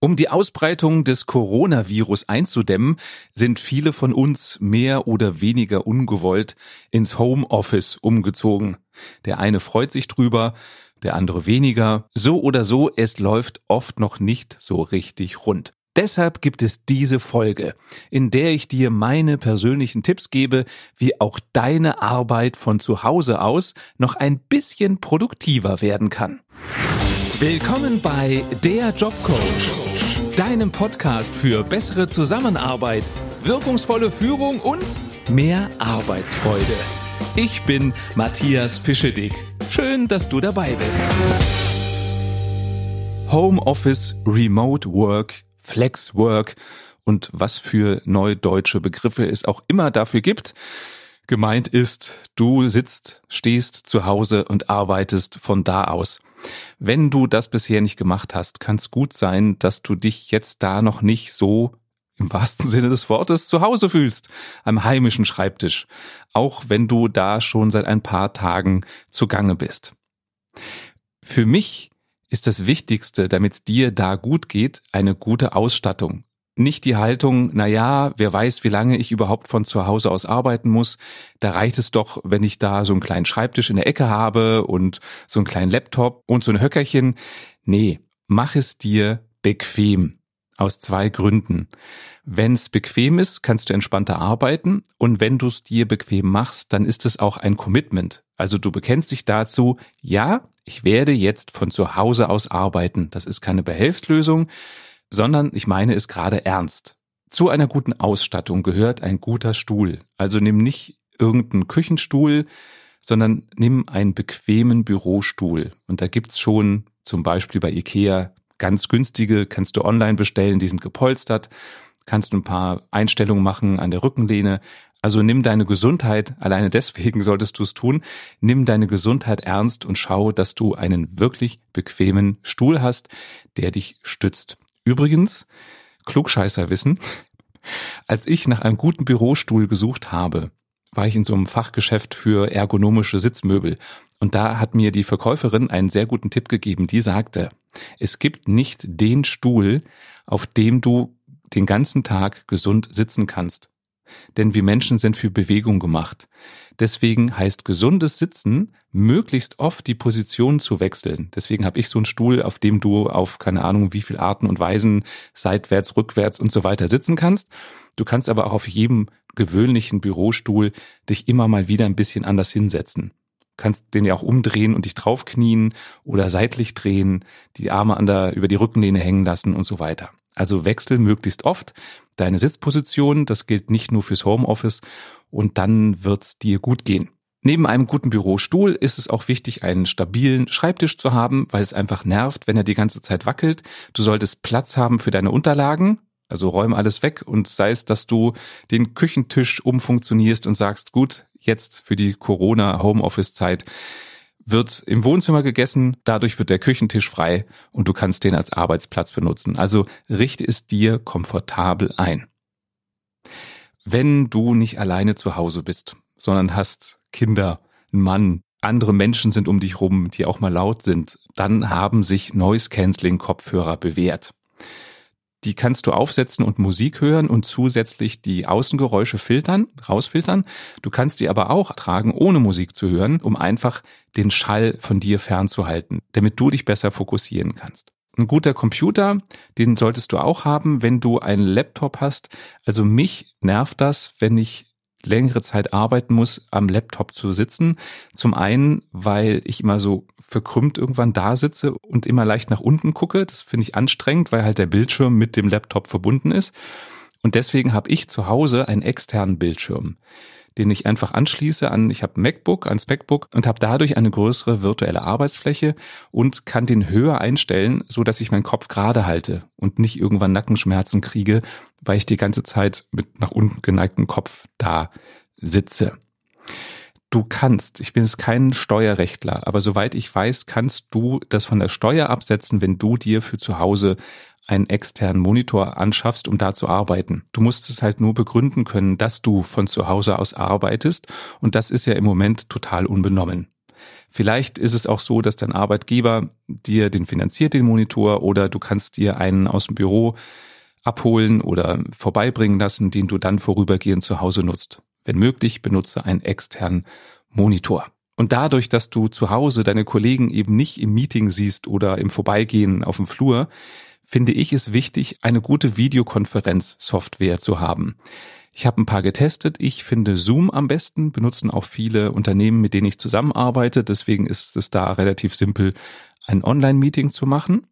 Um die Ausbreitung des Coronavirus einzudämmen, sind viele von uns mehr oder weniger ungewollt ins Homeoffice umgezogen. Der eine freut sich drüber, der andere weniger. So oder so, es läuft oft noch nicht so richtig rund. Deshalb gibt es diese Folge, in der ich dir meine persönlichen Tipps gebe, wie auch deine Arbeit von zu Hause aus noch ein bisschen produktiver werden kann. Willkommen bei Der Jobcoach deinem Podcast für bessere Zusammenarbeit, wirkungsvolle Führung und mehr Arbeitsfreude. Ich bin Matthias Fischedick. Schön, dass du dabei bist. Homeoffice, Remote Work, Flex Work und was für neudeutsche Begriffe es auch immer dafür gibt. Gemeint ist, du sitzt, stehst zu Hause und arbeitest von da aus. Wenn du das bisher nicht gemacht hast, kann es gut sein, dass du dich jetzt da noch nicht so im wahrsten Sinne des Wortes zu Hause fühlst, am heimischen Schreibtisch, auch wenn du da schon seit ein paar Tagen zugange bist. Für mich ist das Wichtigste, damit es dir da gut geht, eine gute Ausstattung nicht die Haltung, na ja, wer weiß, wie lange ich überhaupt von zu Hause aus arbeiten muss. Da reicht es doch, wenn ich da so einen kleinen Schreibtisch in der Ecke habe und so einen kleinen Laptop und so ein Höckerchen. Nee, mach es dir bequem. Aus zwei Gründen. Wenn es bequem ist, kannst du entspannter arbeiten und wenn du es dir bequem machst, dann ist es auch ein Commitment. Also du bekennst dich dazu, ja, ich werde jetzt von zu Hause aus arbeiten. Das ist keine Behelfslösung sondern ich meine es gerade ernst. Zu einer guten Ausstattung gehört ein guter Stuhl. Also nimm nicht irgendeinen Küchenstuhl, sondern nimm einen bequemen Bürostuhl. Und da gibt's schon zum Beispiel bei Ikea ganz günstige, kannst du online bestellen, die sind gepolstert, kannst du ein paar Einstellungen machen an der Rückenlehne. Also nimm deine Gesundheit, alleine deswegen solltest du es tun, nimm deine Gesundheit ernst und schau, dass du einen wirklich bequemen Stuhl hast, der dich stützt. Übrigens, Klugscheißer wissen, als ich nach einem guten Bürostuhl gesucht habe, war ich in so einem Fachgeschäft für ergonomische Sitzmöbel. Und da hat mir die Verkäuferin einen sehr guten Tipp gegeben. Die sagte, es gibt nicht den Stuhl, auf dem du den ganzen Tag gesund sitzen kannst. Denn wir Menschen sind für Bewegung gemacht. Deswegen heißt gesundes Sitzen, möglichst oft die Position zu wechseln. Deswegen habe ich so einen Stuhl, auf dem du auf keine Ahnung wie viel Arten und Weisen seitwärts, rückwärts und so weiter sitzen kannst. Du kannst aber auch auf jedem gewöhnlichen Bürostuhl dich immer mal wieder ein bisschen anders hinsetzen kannst den ja auch umdrehen und dich draufknien oder seitlich drehen, die Arme an der, über die Rückenlehne hängen lassen und so weiter. Also wechsel möglichst oft deine Sitzposition. Das gilt nicht nur fürs Homeoffice und dann wird's dir gut gehen. Neben einem guten Bürostuhl ist es auch wichtig, einen stabilen Schreibtisch zu haben, weil es einfach nervt, wenn er die ganze Zeit wackelt. Du solltest Platz haben für deine Unterlagen, also räum alles weg und sei es, dass du den Küchentisch umfunktionierst und sagst, gut, jetzt für die Corona-Homeoffice-Zeit wird im Wohnzimmer gegessen, dadurch wird der Küchentisch frei und du kannst den als Arbeitsplatz benutzen. Also richte es dir komfortabel ein. Wenn du nicht alleine zu Hause bist, sondern hast Kinder, einen Mann, andere Menschen sind um dich rum, die auch mal laut sind, dann haben sich Noise Cancelling Kopfhörer bewährt. Die kannst du aufsetzen und Musik hören und zusätzlich die Außengeräusche filtern, rausfiltern. Du kannst die aber auch tragen, ohne Musik zu hören, um einfach den Schall von dir fernzuhalten, damit du dich besser fokussieren kannst. Ein guter Computer, den solltest du auch haben, wenn du einen Laptop hast. Also mich nervt das, wenn ich längere Zeit arbeiten muss, am Laptop zu sitzen. Zum einen, weil ich immer so verkrümmt irgendwann da sitze und immer leicht nach unten gucke. Das finde ich anstrengend, weil halt der Bildschirm mit dem Laptop verbunden ist. Und deswegen habe ich zu Hause einen externen Bildschirm, den ich einfach anschließe an, ich habe MacBook, ans MacBook und habe dadurch eine größere virtuelle Arbeitsfläche und kann den höher einstellen, so dass ich meinen Kopf gerade halte und nicht irgendwann Nackenschmerzen kriege, weil ich die ganze Zeit mit nach unten geneigtem Kopf da sitze. Du kannst, ich bin jetzt kein Steuerrechtler, aber soweit ich weiß, kannst du das von der Steuer absetzen, wenn du dir für zu Hause einen externen Monitor anschaffst, um da zu arbeiten. Du musst es halt nur begründen können, dass du von zu Hause aus arbeitest und das ist ja im Moment total unbenommen. Vielleicht ist es auch so, dass dein Arbeitgeber dir den finanziert, den Monitor, oder du kannst dir einen aus dem Büro abholen oder vorbeibringen lassen, den du dann vorübergehend zu Hause nutzt. Wenn möglich, benutze einen externen Monitor. Und dadurch, dass du zu Hause deine Kollegen eben nicht im Meeting siehst oder im Vorbeigehen auf dem Flur, finde ich es wichtig, eine gute Videokonferenzsoftware zu haben. Ich habe ein paar getestet. Ich finde Zoom am besten, benutzen auch viele Unternehmen, mit denen ich zusammenarbeite. Deswegen ist es da relativ simpel, ein Online-Meeting zu machen.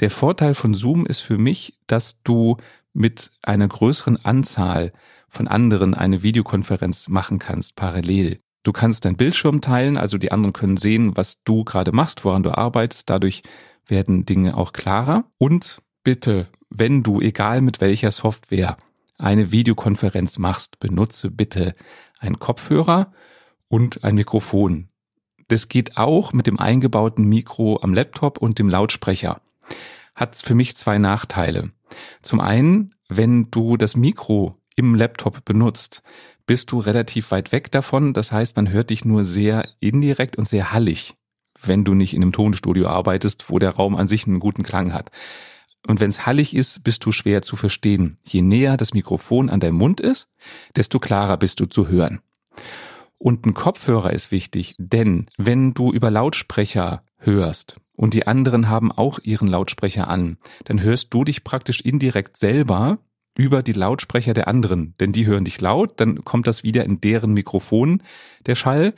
Der Vorteil von Zoom ist für mich, dass du mit einer größeren Anzahl von anderen eine Videokonferenz machen kannst, parallel. Du kannst deinen Bildschirm teilen, also die anderen können sehen, was du gerade machst, woran du arbeitest. Dadurch werden Dinge auch klarer. Und bitte, wenn du, egal mit welcher Software, eine Videokonferenz machst, benutze bitte einen Kopfhörer und ein Mikrofon. Das geht auch mit dem eingebauten Mikro am Laptop und dem Lautsprecher. Hat für mich zwei Nachteile. Zum einen, wenn du das Mikro im Laptop benutzt, bist du relativ weit weg davon. Das heißt, man hört dich nur sehr indirekt und sehr hallig, wenn du nicht in einem Tonstudio arbeitest, wo der Raum an sich einen guten Klang hat. Und wenn es hallig ist, bist du schwer zu verstehen. Je näher das Mikrofon an deinem Mund ist, desto klarer bist du zu hören. Und ein Kopfhörer ist wichtig, denn wenn du über Lautsprecher hörst und die anderen haben auch ihren Lautsprecher an, dann hörst du dich praktisch indirekt selber über die Lautsprecher der anderen, denn die hören dich laut, dann kommt das wieder in deren Mikrofon, der Schall,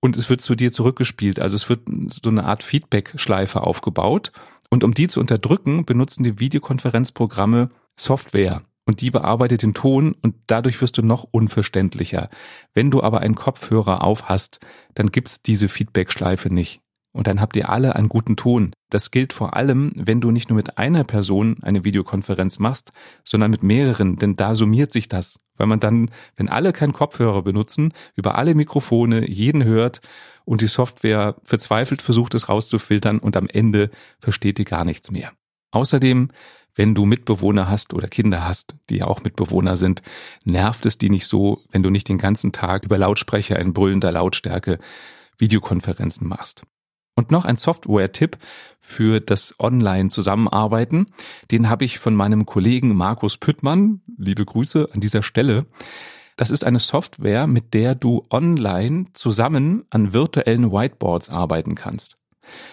und es wird zu dir zurückgespielt. Also es wird so eine Art Feedback-Schleife aufgebaut und um die zu unterdrücken, benutzen die Videokonferenzprogramme Software und die bearbeitet den Ton und dadurch wirst du noch unverständlicher. Wenn du aber einen Kopfhörer auf hast, dann gibt's diese Feedback-Schleife nicht. Und dann habt ihr alle einen guten Ton. Das gilt vor allem, wenn du nicht nur mit einer Person eine Videokonferenz machst, sondern mit mehreren, denn da summiert sich das. Weil man dann, wenn alle keinen Kopfhörer benutzen, über alle Mikrofone jeden hört und die Software verzweifelt versucht es rauszufiltern und am Ende versteht ihr gar nichts mehr. Außerdem, wenn du Mitbewohner hast oder Kinder hast, die ja auch Mitbewohner sind, nervt es die nicht so, wenn du nicht den ganzen Tag über Lautsprecher in brüllender Lautstärke Videokonferenzen machst. Und noch ein Software-Tipp für das Online-Zusammenarbeiten. Den habe ich von meinem Kollegen Markus Püttmann. Liebe Grüße an dieser Stelle. Das ist eine Software, mit der du online zusammen an virtuellen Whiteboards arbeiten kannst.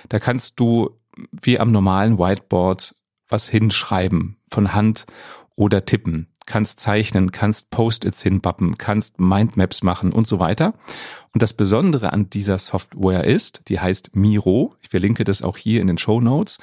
Da kannst du wie am normalen Whiteboard was hinschreiben von Hand oder tippen kannst zeichnen, kannst Post-its hinpappen, kannst Mindmaps machen und so weiter. Und das Besondere an dieser Software ist, die heißt Miro, ich verlinke das auch hier in den Show Notes.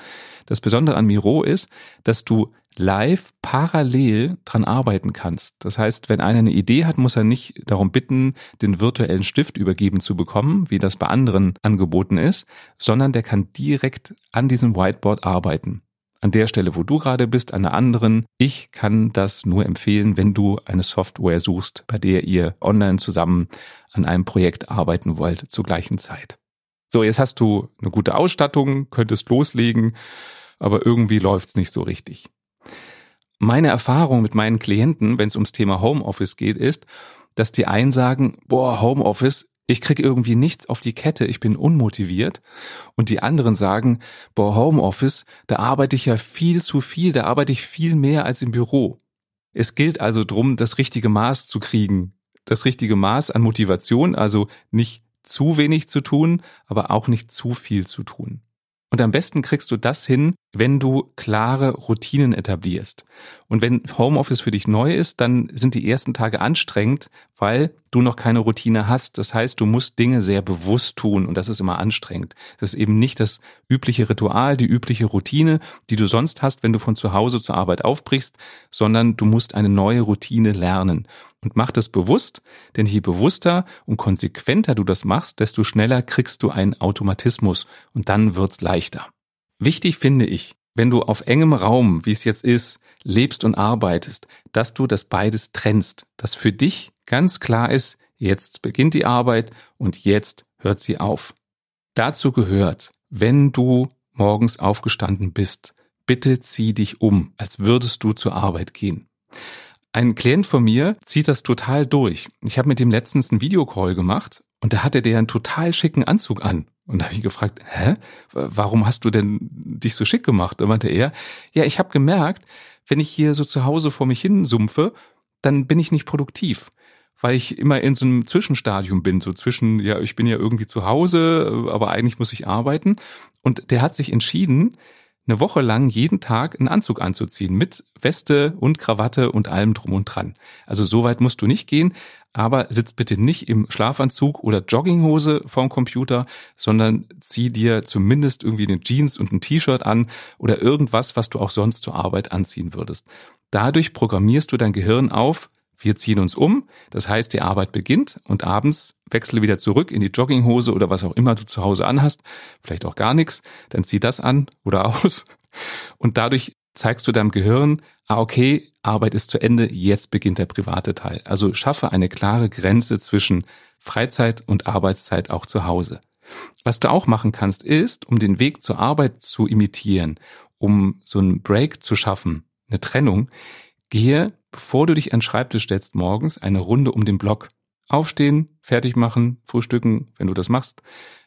Das Besondere an Miro ist, dass du live parallel dran arbeiten kannst. Das heißt, wenn einer eine Idee hat, muss er nicht darum bitten, den virtuellen Stift übergeben zu bekommen, wie das bei anderen angeboten ist, sondern der kann direkt an diesem Whiteboard arbeiten an der Stelle, wo du gerade bist, an der anderen. Ich kann das nur empfehlen, wenn du eine Software suchst, bei der ihr online zusammen an einem Projekt arbeiten wollt zur gleichen Zeit. So, jetzt hast du eine gute Ausstattung, könntest loslegen, aber irgendwie läuft's nicht so richtig. Meine Erfahrung mit meinen Klienten, wenn es ums Thema Homeoffice geht, ist, dass die einen sagen, boah, Homeoffice ich kriege irgendwie nichts auf die Kette, ich bin unmotiviert. Und die anderen sagen, boah, Homeoffice, da arbeite ich ja viel zu viel, da arbeite ich viel mehr als im Büro. Es gilt also drum, das richtige Maß zu kriegen. Das richtige Maß an Motivation, also nicht zu wenig zu tun, aber auch nicht zu viel zu tun. Und am besten kriegst du das hin, wenn du klare Routinen etablierst. Und wenn Homeoffice für dich neu ist, dann sind die ersten Tage anstrengend, weil du noch keine Routine hast. Das heißt, du musst Dinge sehr bewusst tun und das ist immer anstrengend. Das ist eben nicht das übliche Ritual, die übliche Routine, die du sonst hast, wenn du von zu Hause zur Arbeit aufbrichst, sondern du musst eine neue Routine lernen. Und mach das bewusst, denn je bewusster und konsequenter du das machst, desto schneller kriegst du einen Automatismus und dann wird's leichter. Wichtig finde ich, wenn du auf engem Raum, wie es jetzt ist, lebst und arbeitest, dass du das beides trennst, dass für dich ganz klar ist, jetzt beginnt die Arbeit und jetzt hört sie auf. Dazu gehört, wenn du morgens aufgestanden bist, bitte zieh dich um, als würdest du zur Arbeit gehen. Ein Klient von mir zieht das total durch. Ich habe mit dem letztens einen Videocall gemacht und da hatte der einen total schicken Anzug an. Und da habe ich gefragt, hä, warum hast du denn dich so schick gemacht? Und meinte er, ja, ich habe gemerkt, wenn ich hier so zu Hause vor mich hin sumpfe, dann bin ich nicht produktiv weil ich immer in so einem Zwischenstadium bin, so zwischen, ja, ich bin ja irgendwie zu Hause, aber eigentlich muss ich arbeiten. Und der hat sich entschieden, eine Woche lang jeden Tag einen Anzug anzuziehen mit Weste und Krawatte und allem drum und dran. Also so weit musst du nicht gehen, aber sitz bitte nicht im Schlafanzug oder Jogginghose vorm Computer, sondern zieh dir zumindest irgendwie eine Jeans und ein T-Shirt an oder irgendwas, was du auch sonst zur Arbeit anziehen würdest. Dadurch programmierst du dein Gehirn auf, wir ziehen uns um, das heißt, die Arbeit beginnt und abends wechsle wieder zurück in die Jogginghose oder was auch immer du zu Hause anhast, vielleicht auch gar nichts, dann zieh das an oder aus und dadurch zeigst du deinem Gehirn, ah okay, Arbeit ist zu Ende, jetzt beginnt der private Teil. Also schaffe eine klare Grenze zwischen Freizeit und Arbeitszeit auch zu Hause. Was du auch machen kannst, ist, um den Weg zur Arbeit zu imitieren, um so einen Break zu schaffen, eine Trennung, gehe bevor du dich an den Schreibtisch stellst morgens, eine Runde um den Block. Aufstehen, fertig machen, frühstücken, wenn du das machst.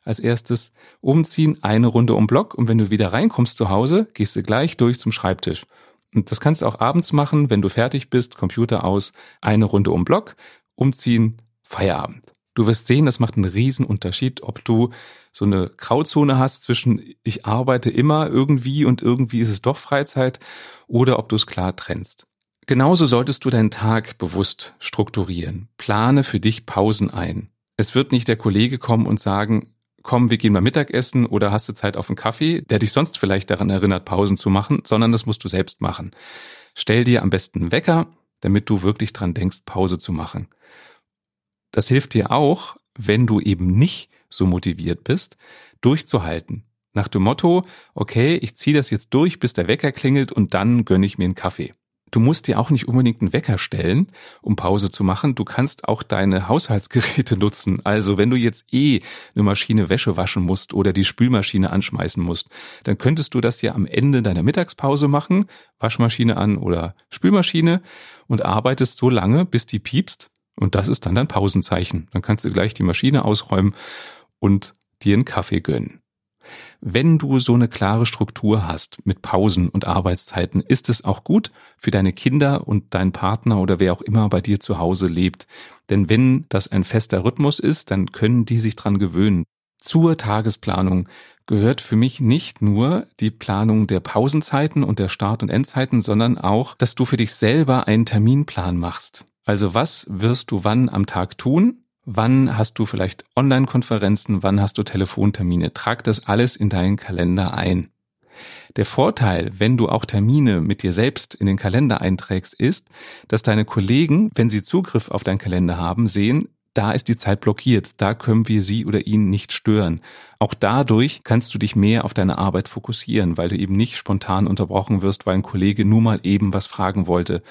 Als erstes umziehen, eine Runde um Block und wenn du wieder reinkommst zu Hause, gehst du gleich durch zum Schreibtisch. Und das kannst du auch abends machen, wenn du fertig bist, Computer aus, eine Runde um Block, umziehen, Feierabend. Du wirst sehen, das macht einen riesen Unterschied, ob du so eine Grauzone hast zwischen ich arbeite immer irgendwie und irgendwie ist es doch Freizeit oder ob du es klar trennst. Genauso solltest du deinen Tag bewusst strukturieren. Plane für dich Pausen ein. Es wird nicht der Kollege kommen und sagen, komm, wir gehen mal Mittagessen oder hast du Zeit auf einen Kaffee, der dich sonst vielleicht daran erinnert, Pausen zu machen, sondern das musst du selbst machen. Stell dir am besten einen Wecker, damit du wirklich dran denkst, Pause zu machen. Das hilft dir auch, wenn du eben nicht so motiviert bist, durchzuhalten. Nach dem Motto, okay, ich ziehe das jetzt durch, bis der Wecker klingelt und dann gönne ich mir einen Kaffee. Du musst dir auch nicht unbedingt einen Wecker stellen, um Pause zu machen. Du kannst auch deine Haushaltsgeräte nutzen. Also wenn du jetzt eh eine Maschine Wäsche waschen musst oder die Spülmaschine anschmeißen musst, dann könntest du das ja am Ende deiner Mittagspause machen, Waschmaschine an oder Spülmaschine und arbeitest so lange, bis die piepst. Und das ist dann dein Pausenzeichen. Dann kannst du gleich die Maschine ausräumen und dir einen Kaffee gönnen. Wenn du so eine klare Struktur hast mit Pausen und Arbeitszeiten, ist es auch gut für deine Kinder und deinen Partner oder wer auch immer bei dir zu Hause lebt. Denn wenn das ein fester Rhythmus ist, dann können die sich dran gewöhnen. Zur Tagesplanung gehört für mich nicht nur die Planung der Pausenzeiten und der Start- und Endzeiten, sondern auch, dass du für dich selber einen Terminplan machst. Also was wirst du wann am Tag tun? Wann hast du vielleicht Online-Konferenzen? Wann hast du Telefontermine? Trag das alles in deinen Kalender ein. Der Vorteil, wenn du auch Termine mit dir selbst in den Kalender einträgst, ist, dass deine Kollegen, wenn sie Zugriff auf deinen Kalender haben, sehen, da ist die Zeit blockiert, da können wir sie oder ihn nicht stören. Auch dadurch kannst du dich mehr auf deine Arbeit fokussieren, weil du eben nicht spontan unterbrochen wirst, weil ein Kollege nur mal eben was fragen wollte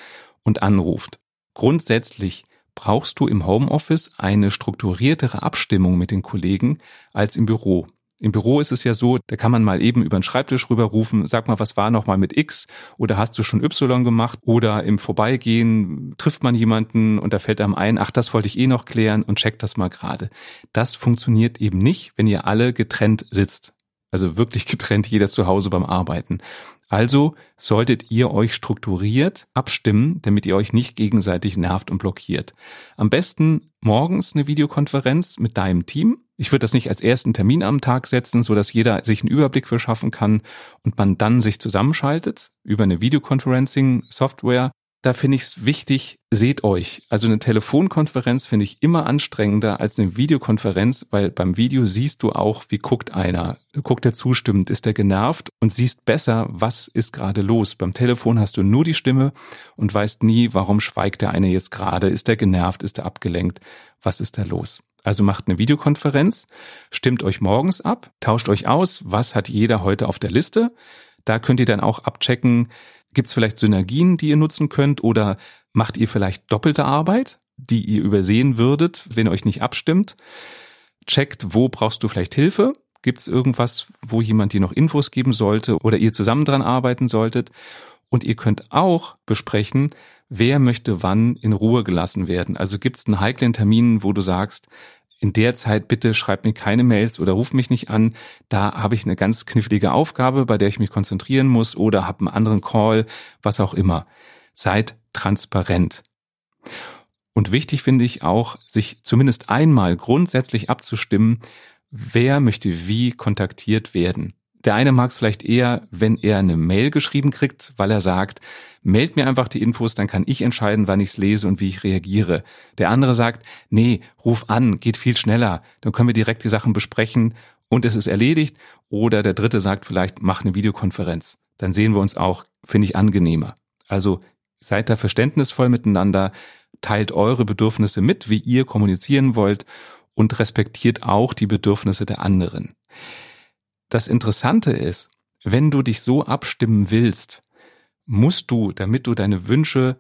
und anruft. Grundsätzlich brauchst du im Homeoffice eine strukturiertere Abstimmung mit den Kollegen als im Büro. Im Büro ist es ja so, da kann man mal eben über den Schreibtisch rüberrufen, sag mal, was war noch mal mit X oder hast du schon Y gemacht oder im Vorbeigehen trifft man jemanden und da fällt einem ein, ach, das wollte ich eh noch klären und checkt das mal gerade. Das funktioniert eben nicht, wenn ihr alle getrennt sitzt. Also wirklich getrennt, jeder zu Hause beim Arbeiten. Also solltet ihr euch strukturiert abstimmen, damit ihr euch nicht gegenseitig nervt und blockiert. Am besten morgens eine Videokonferenz mit deinem Team. Ich würde das nicht als ersten Termin am Tag setzen, so dass jeder sich einen Überblick verschaffen kann und man dann sich zusammenschaltet über eine Videoconferencing Software da finde ich es wichtig, seht euch. Also eine Telefonkonferenz finde ich immer anstrengender als eine Videokonferenz, weil beim Video siehst du auch, wie guckt einer. Guckt er zustimmend, ist er genervt und siehst besser, was ist gerade los. Beim Telefon hast du nur die Stimme und weißt nie, warum schweigt der eine jetzt gerade. Ist er genervt, ist er abgelenkt, was ist da los? Also macht eine Videokonferenz, stimmt euch morgens ab, tauscht euch aus, was hat jeder heute auf der Liste. Da könnt ihr dann auch abchecken, Gibt es vielleicht Synergien, die ihr nutzen könnt oder macht ihr vielleicht doppelte Arbeit, die ihr übersehen würdet, wenn ihr euch nicht abstimmt? Checkt, wo brauchst du vielleicht Hilfe? Gibt es irgendwas, wo jemand dir noch Infos geben sollte oder ihr zusammen dran arbeiten solltet? Und ihr könnt auch besprechen, wer möchte wann in Ruhe gelassen werden. Also gibt es einen heiklen Termin, wo du sagst, in der Zeit bitte schreib mir keine Mails oder ruf mich nicht an. Da habe ich eine ganz knifflige Aufgabe, bei der ich mich konzentrieren muss oder habe einen anderen Call, was auch immer. Seid transparent. Und wichtig finde ich auch, sich zumindest einmal grundsätzlich abzustimmen, wer möchte wie kontaktiert werden. Der eine mag es vielleicht eher, wenn er eine Mail geschrieben kriegt, weil er sagt, meld mir einfach die Infos, dann kann ich entscheiden, wann ich es lese und wie ich reagiere. Der andere sagt, nee, ruf an, geht viel schneller, dann können wir direkt die Sachen besprechen und es ist erledigt. Oder der dritte sagt vielleicht, mach eine Videokonferenz. Dann sehen wir uns auch, finde ich angenehmer. Also seid da verständnisvoll miteinander, teilt eure Bedürfnisse mit, wie ihr kommunizieren wollt und respektiert auch die Bedürfnisse der anderen. Das Interessante ist, wenn du dich so abstimmen willst, musst du, damit du deine Wünsche,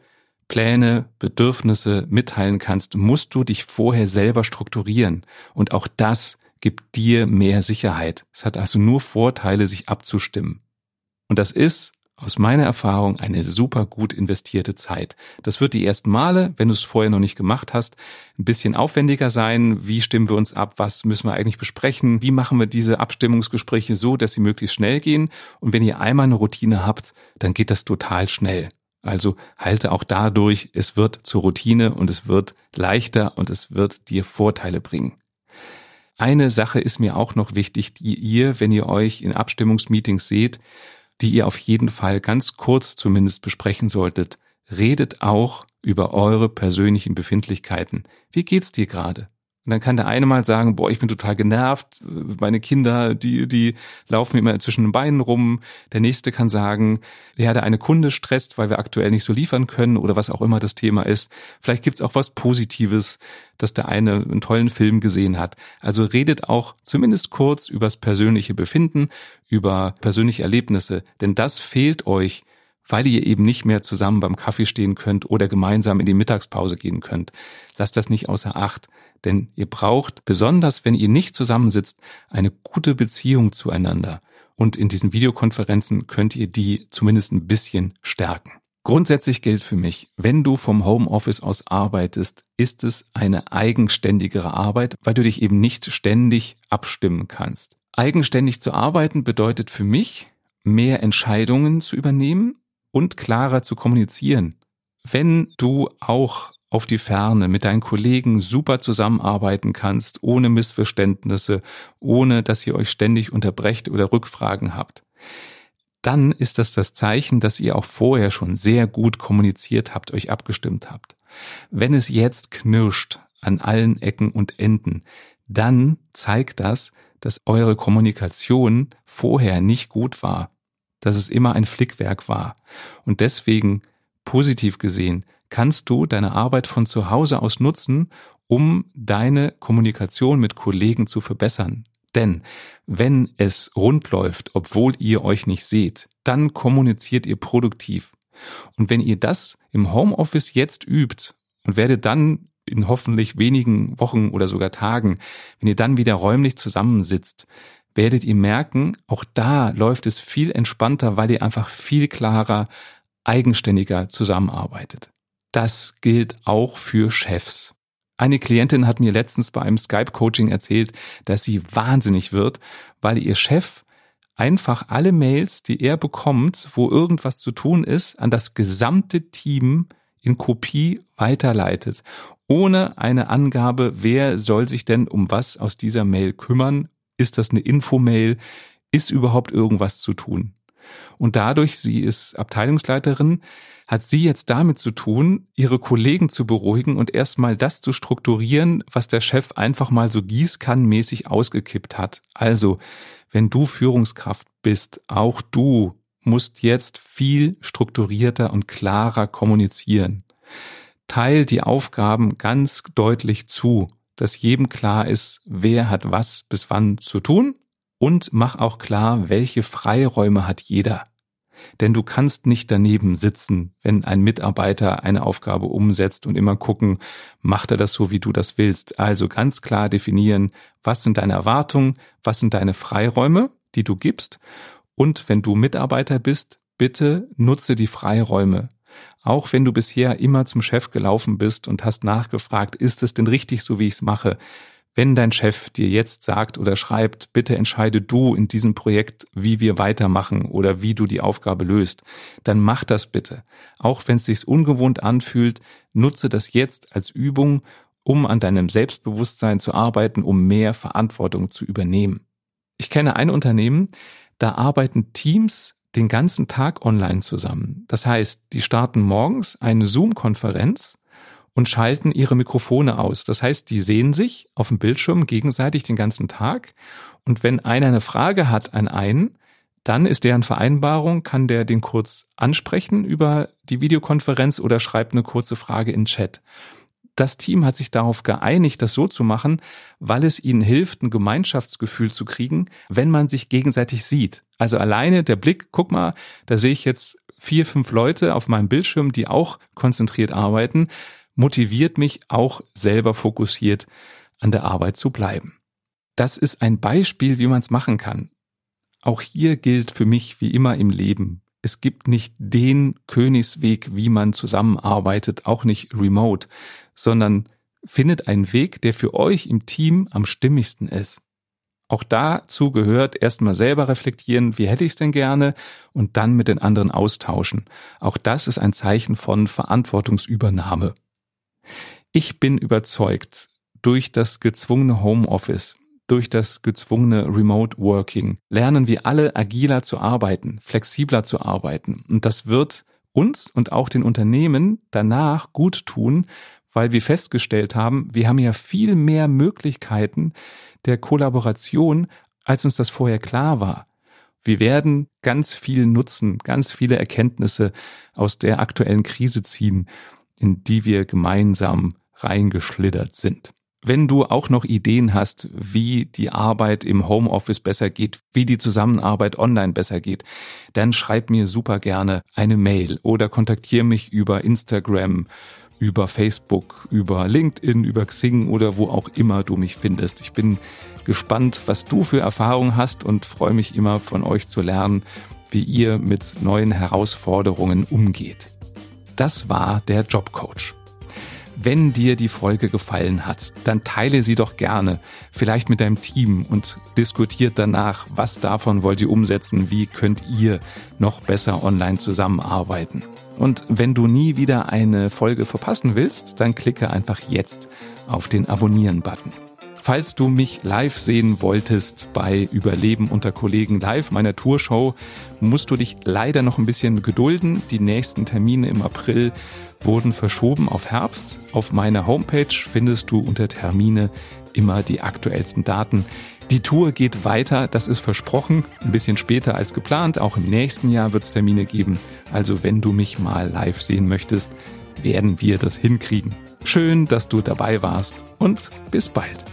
Pläne, Bedürfnisse mitteilen kannst, musst du dich vorher selber strukturieren. Und auch das gibt dir mehr Sicherheit. Es hat also nur Vorteile, sich abzustimmen. Und das ist aus meiner Erfahrung eine super gut investierte Zeit. Das wird die ersten Male, wenn du es vorher noch nicht gemacht hast, ein bisschen aufwendiger sein. Wie stimmen wir uns ab? Was müssen wir eigentlich besprechen? Wie machen wir diese Abstimmungsgespräche so, dass sie möglichst schnell gehen? Und wenn ihr einmal eine Routine habt, dann geht das total schnell. Also halte auch dadurch, es wird zur Routine und es wird leichter und es wird dir Vorteile bringen. Eine Sache ist mir auch noch wichtig, die ihr, wenn ihr euch in Abstimmungsmeetings seht, die ihr auf jeden Fall ganz kurz zumindest besprechen solltet. Redet auch über eure persönlichen Befindlichkeiten. Wie geht's dir gerade? Und dann kann der eine mal sagen, boah, ich bin total genervt, meine Kinder, die, die laufen immer zwischen den Beinen rum. Der nächste kann sagen, ja, der eine Kunde stresst, weil wir aktuell nicht so liefern können oder was auch immer das Thema ist. Vielleicht gibt's auch was Positives, dass der eine einen tollen Film gesehen hat. Also redet auch zumindest kurz übers persönliche Befinden, über persönliche Erlebnisse, denn das fehlt euch weil ihr eben nicht mehr zusammen beim Kaffee stehen könnt oder gemeinsam in die Mittagspause gehen könnt. Lasst das nicht außer Acht. Denn ihr braucht, besonders wenn ihr nicht zusammensitzt, eine gute Beziehung zueinander. Und in diesen Videokonferenzen könnt ihr die zumindest ein bisschen stärken. Grundsätzlich gilt für mich, wenn du vom Homeoffice aus arbeitest, ist es eine eigenständigere Arbeit, weil du dich eben nicht ständig abstimmen kannst. Eigenständig zu arbeiten bedeutet für mich, mehr Entscheidungen zu übernehmen und klarer zu kommunizieren. Wenn du auch auf die Ferne mit deinen Kollegen super zusammenarbeiten kannst, ohne Missverständnisse, ohne dass ihr euch ständig unterbrecht oder Rückfragen habt, dann ist das das Zeichen, dass ihr auch vorher schon sehr gut kommuniziert habt, euch abgestimmt habt. Wenn es jetzt knirscht an allen Ecken und Enden, dann zeigt das, dass eure Kommunikation vorher nicht gut war, dass es immer ein Flickwerk war. Und deswegen, positiv gesehen, kannst du deine Arbeit von zu Hause aus nutzen, um deine Kommunikation mit Kollegen zu verbessern. Denn wenn es rund läuft, obwohl ihr euch nicht seht, dann kommuniziert ihr produktiv. Und wenn ihr das im Homeoffice jetzt übt und werdet dann in hoffentlich wenigen Wochen oder sogar Tagen, wenn ihr dann wieder räumlich zusammensitzt, werdet ihr merken, auch da läuft es viel entspannter, weil ihr einfach viel klarer, eigenständiger zusammenarbeitet. Das gilt auch für Chefs. Eine Klientin hat mir letztens bei einem Skype-Coaching erzählt, dass sie wahnsinnig wird, weil ihr Chef einfach alle Mails, die er bekommt, wo irgendwas zu tun ist, an das gesamte Team in Kopie weiterleitet, ohne eine Angabe, wer soll sich denn um was aus dieser Mail kümmern? Ist das eine Infomail? Ist überhaupt irgendwas zu tun? Und dadurch, sie ist Abteilungsleiterin, hat sie jetzt damit zu tun, ihre Kollegen zu beruhigen und erstmal das zu strukturieren, was der Chef einfach mal so gießkannenmäßig ausgekippt hat. Also, wenn du Führungskraft bist, auch du musst jetzt viel strukturierter und klarer kommunizieren. Teil die Aufgaben ganz deutlich zu, dass jedem klar ist, wer hat was bis wann zu tun und mach auch klar, welche Freiräume hat jeder. Denn du kannst nicht daneben sitzen, wenn ein Mitarbeiter eine Aufgabe umsetzt und immer gucken, macht er das so, wie du das willst. Also ganz klar definieren, was sind deine Erwartungen, was sind deine Freiräume, die du gibst. Und wenn du Mitarbeiter bist, bitte nutze die Freiräume. Auch wenn du bisher immer zum Chef gelaufen bist und hast nachgefragt, ist es denn richtig so, wie ich es mache? Wenn dein Chef dir jetzt sagt oder schreibt, bitte entscheide du in diesem Projekt, wie wir weitermachen oder wie du die Aufgabe löst, dann mach das bitte. Auch wenn es sich ungewohnt anfühlt, nutze das jetzt als Übung, um an deinem Selbstbewusstsein zu arbeiten, um mehr Verantwortung zu übernehmen. Ich kenne ein Unternehmen, da arbeiten Teams den ganzen Tag online zusammen. Das heißt, die starten morgens eine Zoom-Konferenz und schalten ihre Mikrofone aus. Das heißt, die sehen sich auf dem Bildschirm gegenseitig den ganzen Tag. Und wenn einer eine Frage hat an einen, dann ist deren Vereinbarung, kann der den kurz ansprechen über die Videokonferenz oder schreibt eine kurze Frage in Chat. Das Team hat sich darauf geeinigt, das so zu machen, weil es ihnen hilft, ein Gemeinschaftsgefühl zu kriegen, wenn man sich gegenseitig sieht. Also alleine der Blick, guck mal, da sehe ich jetzt vier, fünf Leute auf meinem Bildschirm, die auch konzentriert arbeiten motiviert mich auch selber fokussiert an der Arbeit zu bleiben. Das ist ein Beispiel, wie man es machen kann. Auch hier gilt für mich wie immer im Leben, es gibt nicht den Königsweg, wie man zusammenarbeitet, auch nicht remote, sondern findet einen Weg, der für euch im Team am stimmigsten ist. Auch dazu gehört erstmal selber reflektieren, wie hätte ich es denn gerne und dann mit den anderen austauschen. Auch das ist ein Zeichen von Verantwortungsübernahme. Ich bin überzeugt, durch das gezwungene Homeoffice, durch das gezwungene Remote Working lernen wir alle agiler zu arbeiten, flexibler zu arbeiten. Und das wird uns und auch den Unternehmen danach gut tun, weil wir festgestellt haben, wir haben ja viel mehr Möglichkeiten der Kollaboration, als uns das vorher klar war. Wir werden ganz viel Nutzen, ganz viele Erkenntnisse aus der aktuellen Krise ziehen, in die wir gemeinsam reingeschlittert sind. Wenn du auch noch Ideen hast, wie die Arbeit im Homeoffice besser geht, wie die Zusammenarbeit online besser geht, dann schreib mir super gerne eine Mail oder kontaktiere mich über Instagram, über Facebook, über LinkedIn, über Xing oder wo auch immer du mich findest. Ich bin gespannt, was du für Erfahrungen hast und freue mich immer von euch zu lernen, wie ihr mit neuen Herausforderungen umgeht. Das war der Jobcoach. Wenn dir die Folge gefallen hat, dann teile sie doch gerne, vielleicht mit deinem Team und diskutiert danach, was davon wollt ihr umsetzen, wie könnt ihr noch besser online zusammenarbeiten. Und wenn du nie wieder eine Folge verpassen willst, dann klicke einfach jetzt auf den Abonnieren-Button. Falls du mich live sehen wolltest bei Überleben unter Kollegen live, meiner Tourshow, musst du dich leider noch ein bisschen gedulden. Die nächsten Termine im April wurden verschoben auf Herbst. Auf meiner Homepage findest du unter Termine immer die aktuellsten Daten. Die Tour geht weiter, das ist versprochen, ein bisschen später als geplant. Auch im nächsten Jahr wird es Termine geben. Also wenn du mich mal live sehen möchtest, werden wir das hinkriegen. Schön, dass du dabei warst und bis bald.